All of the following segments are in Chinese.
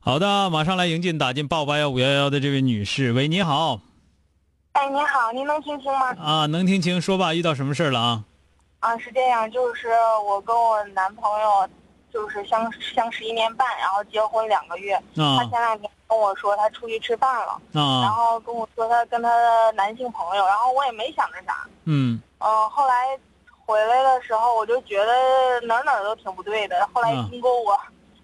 好的，马上来迎进打进八五八幺五幺幺的这位女士，喂，你好。哎，你好，您能听清吗？啊，能听清，说吧，遇到什么事了啊？啊，是这样，就是我跟我男朋友，就是相相识一年半，然后结婚两个月。啊。他前两天跟我说他出去吃饭了。啊。然后跟我说他跟他的男性朋友，然后我也没想着啥。嗯。嗯，后来回来的时候，我就觉得哪哪都挺不对的。后来经过我。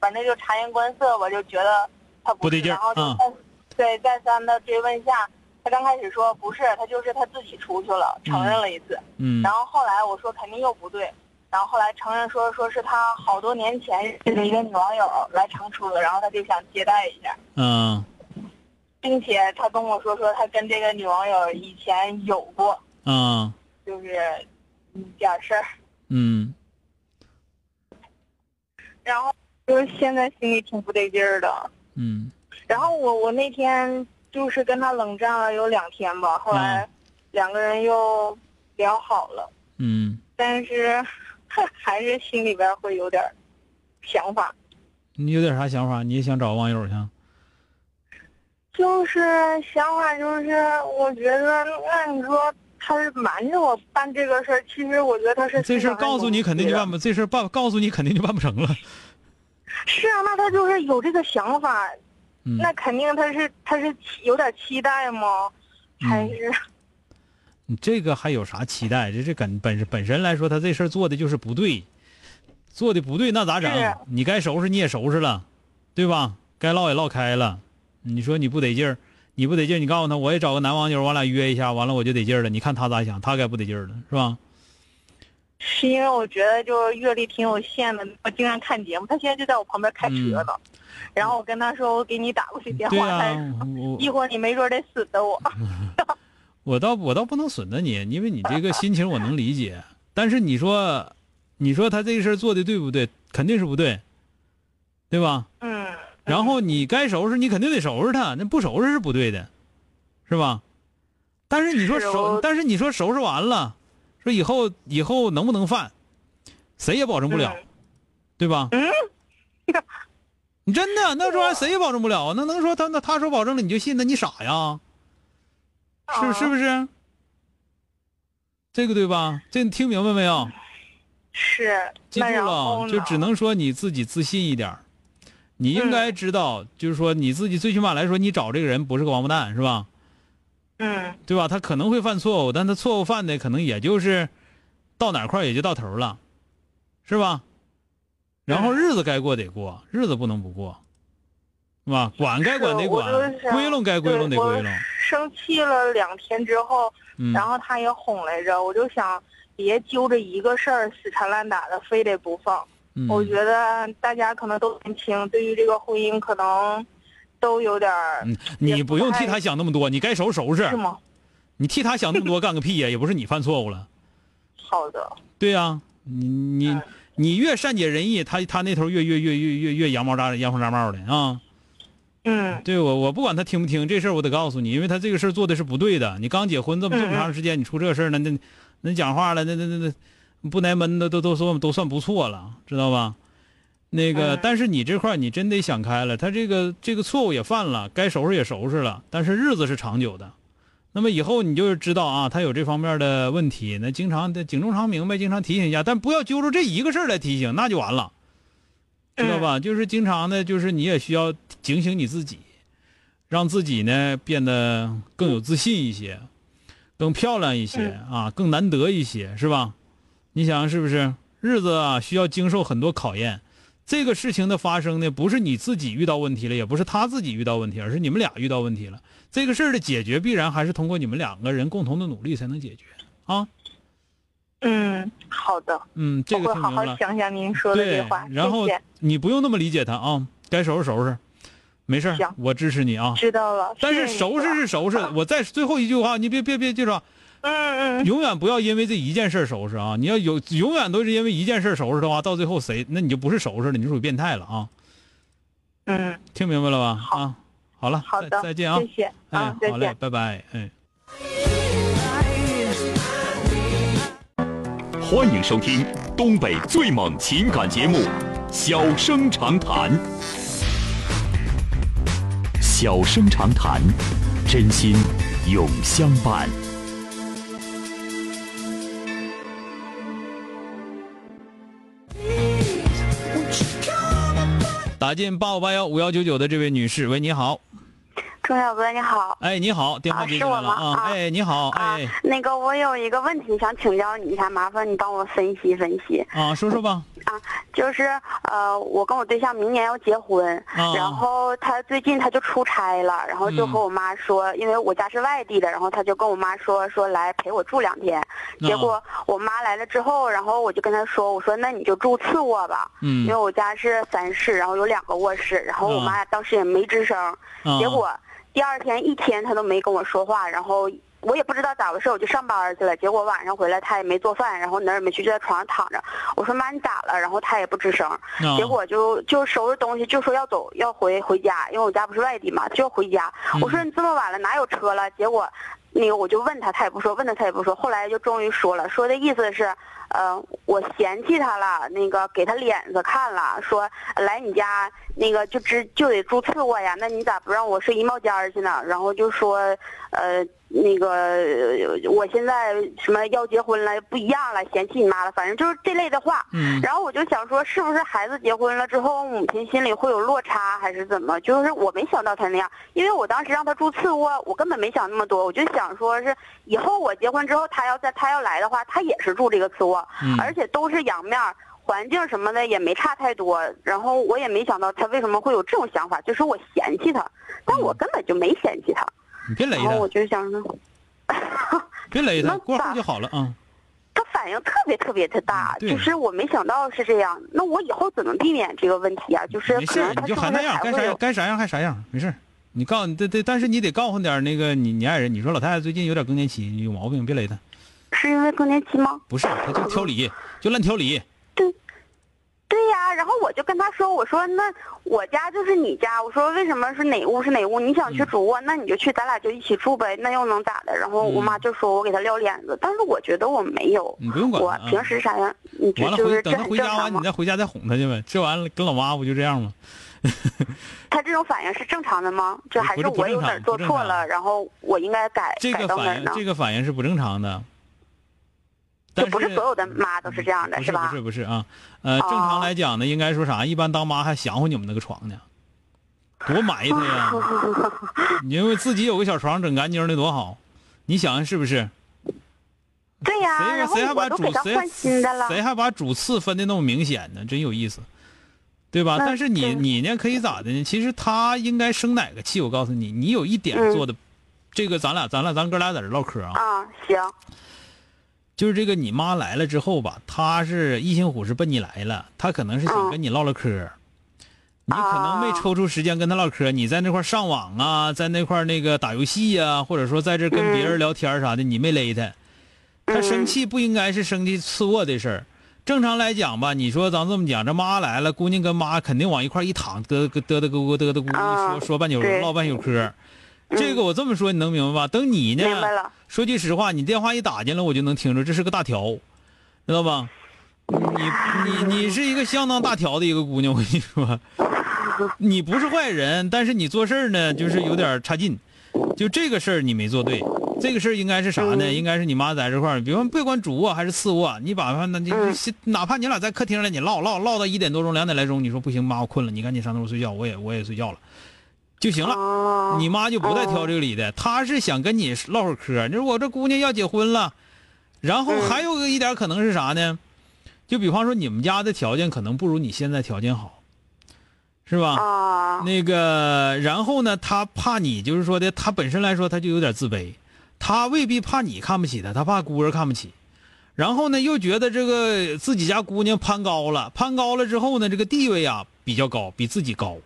反正就察言观色吧，就觉得他不对劲然后就再对再三的追问下，他刚开始说不是，他就是他自己出去了，承认了一次。嗯。然后后来我说肯定又不对，然后后来承认说说是他好多年前认识的一个女网友来长春了，然后他就想接待一下。嗯。并且他跟我说说他跟这个女网友以前有过。嗯。就是一点事儿。嗯。然后。就是现在心里挺不得劲儿的，嗯，然后我我那天就是跟他冷战了有两天吧，后来两个人又聊好了，嗯，但是 还是心里边会有点想法。你有点啥想法？你也想找网友去？就是想法就是，我觉得那你说他是瞒着我办这个事儿，其实我觉得他是这事儿告诉你肯定就办不，这事儿办告诉你肯定就办不成了。是啊，那他就是有这个想法，那肯定他是他是有点期待吗？还是？你这个还有啥期待？这这本本本身来说，他这事儿做的就是不对，做的不对，那咋整？你该收拾你也收拾了，对吧？该唠也唠开了。你说你不得劲儿，你不得劲，你告诉他，我也找个男网友，我俩约一下，完了我就得劲儿了。你看他咋想？他该不得劲儿了，是吧？是因为我觉得就是阅历挺有限的，我经常看节目。他现在就在我旁边开车呢，然后我跟他说：“我给你打过去电话。”他一会儿你没准得损的我。我倒我倒不能损的你，因为你这个心情我能理解。但是你说，你说他这个事做的对不对？肯定是不对，对吧？嗯。然后你该收拾，你肯定得收拾他。那不收拾是不对的，是吧？但是你说收，但是你说收拾完了。说以后以后能不能犯，谁也保证不了，对吧？嗯，你真的那说谁也保证不了那能说他那他说保证了你就信？那你傻呀？是是不是？这个对吧？这你听明白没有？是。记住了，就只能说你自己自信一点你应该知道，就是说你自己最起码来说，你找这个人不是个王八蛋，是吧？嗯，对吧？他可能会犯错误，但他错误犯的可能也就是到哪块也就到头了，是吧？然后日子该过得过，日子不能不过，是吧？管该管得管，归拢该归拢得归拢。生气了两天之后，然后他也哄来着，我就想别揪着一个事儿死缠烂打的，非得不放。我觉得大家可能都年轻，对于这个婚姻可能。都有点儿，你不用替他想那么多，你该收拾收拾。是吗？你替他想那么多干个屁呀？也不是你犯错误了。好的。对呀，你你你越善解人意，他他那头越越越越越越羊毛扎羊毛扎帽的啊。嗯。对我我不管他听不听这事儿，我得告诉你，因为他这个事儿做的是不对的。你刚结婚这么这么长时间，你出这事儿了，那那讲话了，那那那那不挨闷的都都算都算不错了，知道吧？那个，但是你这块你真得想开了，他这个这个错误也犯了，该收拾也收拾了，但是日子是长久的，那么以后你就知道啊，他有这方面的问题，那经常的警钟长鸣呗，经常提醒一下，但不要揪住这一个事儿来提醒，那就完了，知道吧？就是经常的，就是你也需要警醒你自己，让自己呢变得更有自信一些，更漂亮一些啊，更难得一些，是吧？你想是不是？日子啊，需要经受很多考验。这个事情的发生呢，不是你自己遇到问题了，也不是他自己遇到问题，而是你们俩遇到问题了。这个事儿的解决，必然还是通过你们两个人共同的努力才能解决啊。嗯，好的。嗯，这个我会好好想想您说的这话。然后你不用那么理解他啊，该收拾收拾，没事我支持你啊。知道了。但是收拾是收拾，我再最后一句话，你别别别记住。嗯嗯。永远不要因为这一件事收拾啊！你要有永远都是因为一件事收拾的话，到最后谁那你就不是收拾了，你就属于变态了啊。嗯。听明白了吧？啊，好了，好的，再见啊！谢谢。哎，好嘞，拜拜，哎。欢迎收听东北最猛情感节目《小生长谈》。小生长谈，真心永相伴。打进八五八幺五幺九九的这位女士，喂，你好。钟小哥你好，哎你好，电话接进来了啊，哎你好，哎。那个我有一个问题想请教你一下，麻烦你帮我分析分析啊，说说吧。啊，就是呃我跟我对象明年要结婚，然后他最近他就出差了，然后就和我妈说，因为我家是外地的，然后他就跟我妈说说来陪我住两天，结果我妈来了之后，然后我就跟他说，我说那你就住次卧吧，嗯，因为我家是三室，然后有两个卧室，然后我妈当时也没吱声，结果。第二天一天他都没跟我说话，然后我也不知道咋回事，我就上班去了。结果晚上回来他也没做饭，然后哪儿也没去，就在床上躺着。我说妈你咋了？然后他也不吱声。结果就就收拾东西，就说要走要回回家，因为我家不是外地嘛，就要回家。我说你这么晚了哪有车了？结果那个我就问他，他也不说，问他他也不说。后来就终于说了，说的意思是。呃，我嫌弃他了，那个给他脸子看了，说来你家那个就只就得住次卧呀，那你咋不让我睡衣帽间去呢？然后就说，呃。那个，我现在什么要结婚了，不一样了，嫌弃你妈了，反正就是这类的话。嗯。然后我就想说，是不是孩子结婚了之后，母亲心里会有落差，还是怎么？就是我没想到他那样，因为我当时让他住次卧，我根本没想那么多，我就想说是以后我结婚之后，他要在他要来的话，他也是住这个次卧，而且都是阳面，环境什么的也没差太多。然后我也没想到他为什么会有这种想法，就是我嫌弃他，但我根本就没嫌弃他。你别勒他，我就想说，别勒他，过后就好了啊。他反应特别特别的大，就是我没想到是这样。那我以后怎么避免这个问题啊？就是没事，你就还那样，该啥该啥样还啥样，没事。你告诉你对对，但是你得告诉点那个你你爱人，你说老太太最近有点更年期，有毛病，别勒她。是因为更年期吗？不是，他就挑理，就乱挑理。对。对呀，然后我就跟他说：“我说那我家就是你家，我说为什么是哪屋是哪屋？你想去主卧，那你就去，咱俩就一起住呗，那又能咋的？”然后我妈就说我给他撂脸子，但是我觉得我没有，你不用管，我平时啥样，你完了回等他回家完，你再回家再哄他去呗。这完了跟老妈不就这样吗？他这种反应是正常的吗？就还是我有哪做错了，然后我应该改改到哪呢？这个反应是不正常的。就不是所有的妈都是这样的，是吧？不是不是啊，呃，正常来讲呢，应该说啥？一般当妈还想乎你们那个床呢，多埋汰呀！因为自己有个小床整干净的多好，你想想是不是？对呀，谁谁还把主谁谁还把主次分的那么明显呢？真有意思，对吧？但是你你呢可以咋的呢？其实他应该生哪个气？我告诉你，你有一点做的，这个咱俩咱俩咱哥俩在这唠嗑啊。啊，行。就是这个，你妈来了之后吧，她是一心虎是奔你来了，她可能是想跟你唠唠嗑，你可能没抽出时间跟她唠嗑，你在那块上网啊，在那块那个打游戏呀，或者说在这跟别人聊天啥的，你没勒她，她生气不应该是生气次卧的事儿，正常来讲吧，你说咱这么讲，这妈来了，姑娘跟妈肯定往一块一躺，嘚嘚嘚嘚咕咕嘚嘚咕咕说说半宿唠半宿嗑。这个我这么说你能明白吧？等你呢，说句实话，你电话一打进来，我就能听着这是个大条，知道吧？你你你是一个相当大条的一个姑娘，我跟你说，你不是坏人，但是你做事呢就是有点差劲，就这个事儿你没做对，这个事儿应该是啥呢？应该是你妈在这块儿，比方别管主卧还是次卧，你把那你哪怕你俩在客厅了，你唠唠唠到一点多钟、两点来钟，你说不行，妈我困了，你赶紧上那屋睡觉，我也我也睡觉了，就行了。你妈就不带挑这个理的，她是想跟你唠会儿嗑。你说我这姑娘要结婚了，然后还有一点可能是啥呢？就比方说你们家的条件可能不如你现在条件好。是吧？啊，那个，然后呢？她怕你，就是说的，她本身来说她就有点自卑，她未必怕你看不起她，她怕姑儿看不起。然后呢，又觉得这个自己家姑娘攀高了，攀高了之后呢，这个地位啊比较高，比自己高，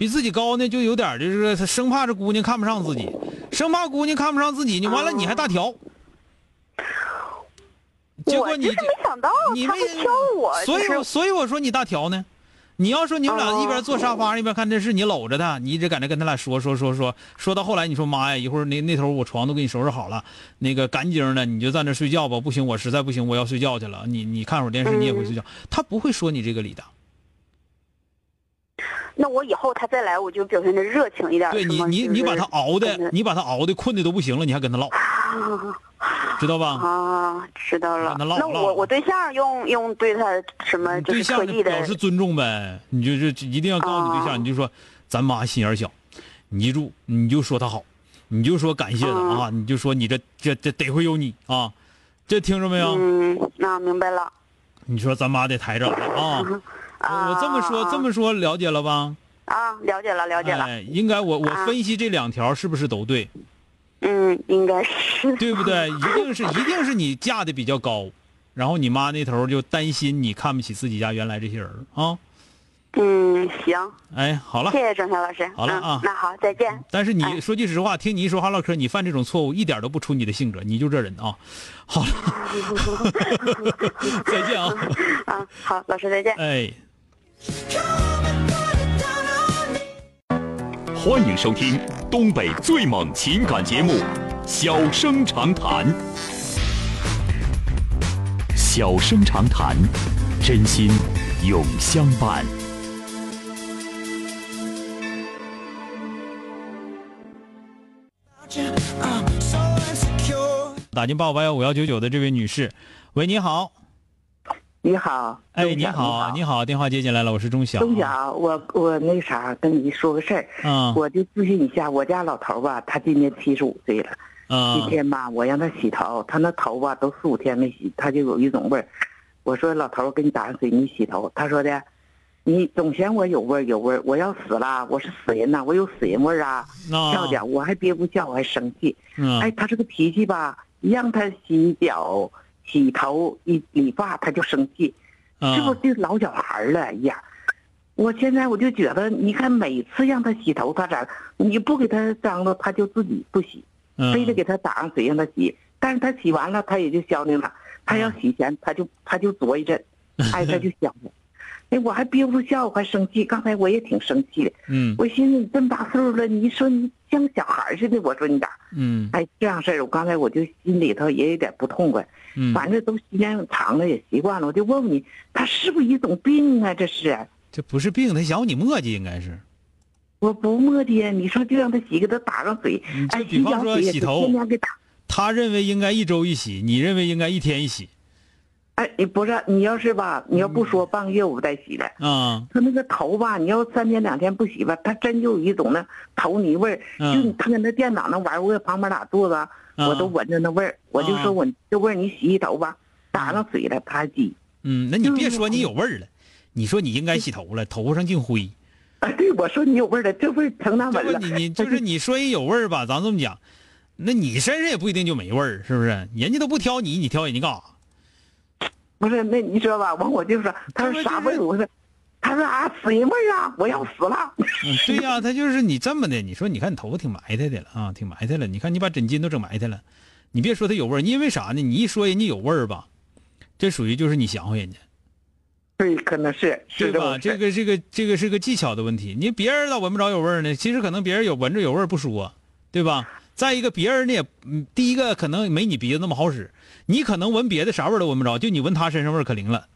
比自己高呢，就有点就是他生怕这姑娘看不上自己，生怕姑娘看不上自己，你完了你还大条。结果你没想到你没挑我，所以所以我说你大条呢。你要说你们俩一边坐沙发一边看电视，你搂着他，你一直在那跟他俩说说说说，说到后来你说妈呀，一会儿那那头我床都给你收拾好了，那个干净的，你就在那睡觉吧。不行，我实在不行，我要睡觉去了。你你看会儿电视，你也会睡觉。他不会说你这个理的。那我以后他再来，我就表现的热情一点。对你，你你把他熬的，你把他熬的困的都不行了，你还跟他唠。知道吧？啊，知道了。那我我对象用用对他什么就是特意的表示尊重呗？你就是一定要告诉你对象，你就说咱妈心眼小，你记住，你就说他好，你就说感谢他啊，你就说你这这这得会有你啊，这听着没有？嗯，那明白了。你说咱妈得抬着啊，我这么说这么说了解了吧？啊，了解了了解了。哎，应该我我分析这两条是不是都对？嗯，应该是对不对？一定是，一定是你嫁的比较高，然后你妈那头就担心你看不起自己家原来这些人啊。嗯，行。哎，好了，谢谢郑晓老师。好了啊，那好，再见。但是你说句实话，听你一说话唠嗑，你犯这种错误一点都不出你的性格，你就这人啊。好了，再见啊。啊，好，老师再见。哎。欢迎收听东北最猛情感节目《小生长谈》。小生长谈，真心永相伴。打进八五八幺五幺九九的这位女士，喂，你好。你好，哎，你好，你好，电话接进来了，我是钟晓。钟晓，我我那啥，跟你说个事儿，嗯，我就咨询一下，我家老头吧，他今年七十五岁了，今天吧，我让他洗头，他那头吧都四五天没洗，他就有一种味儿。我说老头，给你打上水，你洗头。他说的，你总嫌我有味儿有味儿，我要死了，我是死人呐，我有死人味儿啊，笑点，我还憋不笑，我还生气。哎，他这个脾气吧，让他洗脚。洗头一理发他就生气，是不是就老小孩了？哎呀，我现在我就觉得，你看每次让他洗头，他咋你不给他脏了，他就自己不洗，非得给他打上水让他洗。但是他洗完了，他也就消停了。他要洗前，他就他就琢一阵，哎，他就消了。哎，我还憋不住笑，我还生气。刚才我也挺生气的。嗯，我寻思你这么大岁数了，你说你像小孩似的，我说你咋？嗯，哎，这样事儿，我刚才我就心里头也有点不痛快。嗯，反正都时间长了也习惯了，我就问问你，他是不是一种病啊？这是？这不是病，他想你磨叽，应该是。我不磨叽，你说就让他洗，给他打上水。哎，比方说洗头，天天给打。他认为应该一周一洗，你认为应该一天一洗。哎，你不是你要是吧，你要不说半个月我不带洗了。啊，他那个头吧，你要三天两天不洗吧，他真就有一种那头泥味儿。就他跟那电脑那玩我旁边俩坐着，我都闻着那味儿。我就说我这味儿你洗洗头吧，打上水了他还洗。嗯，那你别说你有味儿了，你说你应该洗头了，头上净灰。哎，对，我说你有味儿了，这味儿成那闻了。你你 就是你说人有味儿吧，咱这么讲，那你身上也不一定就没味儿，是不是？人家都不挑你，你挑人家干啥？不是，那你知道吧？完我就说，他说啥味儿？我说，他说啊，死人味儿啊！我要死了。嗯，对呀，他就是你这么的。你说，你看你头发挺埋汰的了啊，挺埋汰了。你看你把枕巾都整埋汰了，你别说他有味儿，因为啥呢？你一说人家有味儿吧，这属于就是你想人家。对，可能是对吧？这个这个这个是个技巧的问题。你别人咋闻不着有味儿呢？其实可能别人有闻着有味儿不说，对吧？再一个，别人呢也，第一个可能没你鼻子那么好使。你可能闻别的啥味都闻不着，就你闻他身上味可灵了，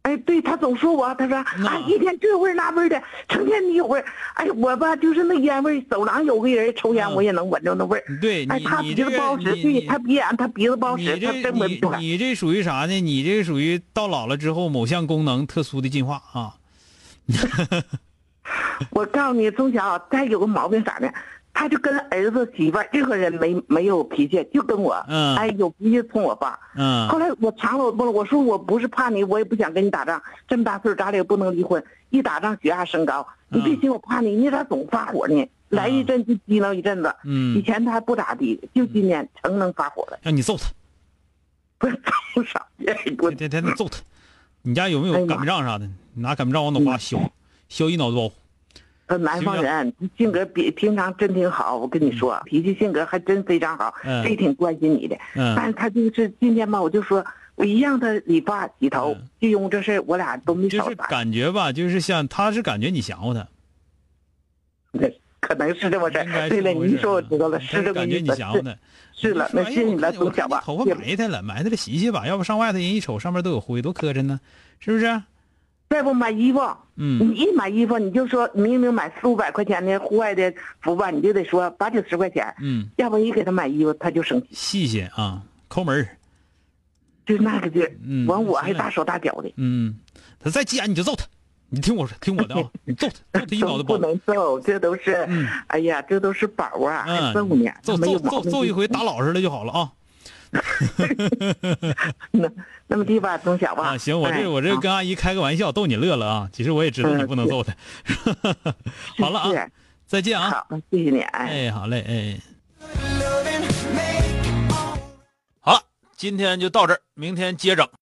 哎，对他总说我，他说啊，一天这味儿那味儿的，成天你有味儿。哎，我吧就是那烟味儿，走廊有个人抽烟，我也能闻着那味儿。对，哎，他鼻子不好使，对他鼻炎，他鼻子不好使，他真闻不出来。你这属于啥呢？你这属于到老了之后某项功能特殊的进化啊。我告诉你，从小他有个毛病啥的？他就跟儿子媳妇任何人没没有脾气，就跟我，嗯哎，有脾气冲我爸。嗯。后来我藏了，我我说我不是怕你，我也不想跟你打仗。这么大岁数，咱俩也不能离婚。一打仗血压升高，你别寻我怕你，你咋总发火呢？来一阵就激恼一阵子。嗯。以前他还不咋地，就今年成能发火了。让你揍他。不是揍啥？天天天揍他。你家有没有擀面杖啥的？拿擀面杖往脑瓜削，削一脑子包。他南方人，性格比平常真挺好。我跟你说，脾气性格还真非常好，也挺关心你的。但是他就是今天吧，我就说，我一让他理发洗头，就因为这事我俩都没少就是感觉吧，就是像他是感觉你想乎他。对，可能是这么事对了，你一说我知道了，是这个意思。是了，那谢谢你了，总讲吧。头发埋汰了，埋汰了，洗洗吧，要不上外头人一瞅上面都有灰，多磕碜呢，是不是？再不买衣服，嗯，你一买衣服你就说明明买四五百块钱的户外的服吧，你就得说八九十块钱，嗯，要不你给他买衣服他就生气，细心啊，抠门就那个劲儿，嗯，完我还大手大脚的，嗯，他再急眼你就揍他，你听我说，听我的啊，你揍他，揍他一脑子包，不能揍，这都是，哎呀，这都是宝啊，还揍呢，揍揍揍揍一回打老实了就好了啊。那那么地吧，从小吧。啊，行，我这我这跟阿姨开个玩笑，逗你乐了啊。其实我也知道你不能揍他。好了啊，再见啊。好，谢谢你。哎，好嘞，哎。好了，今天就到这儿，明天接着。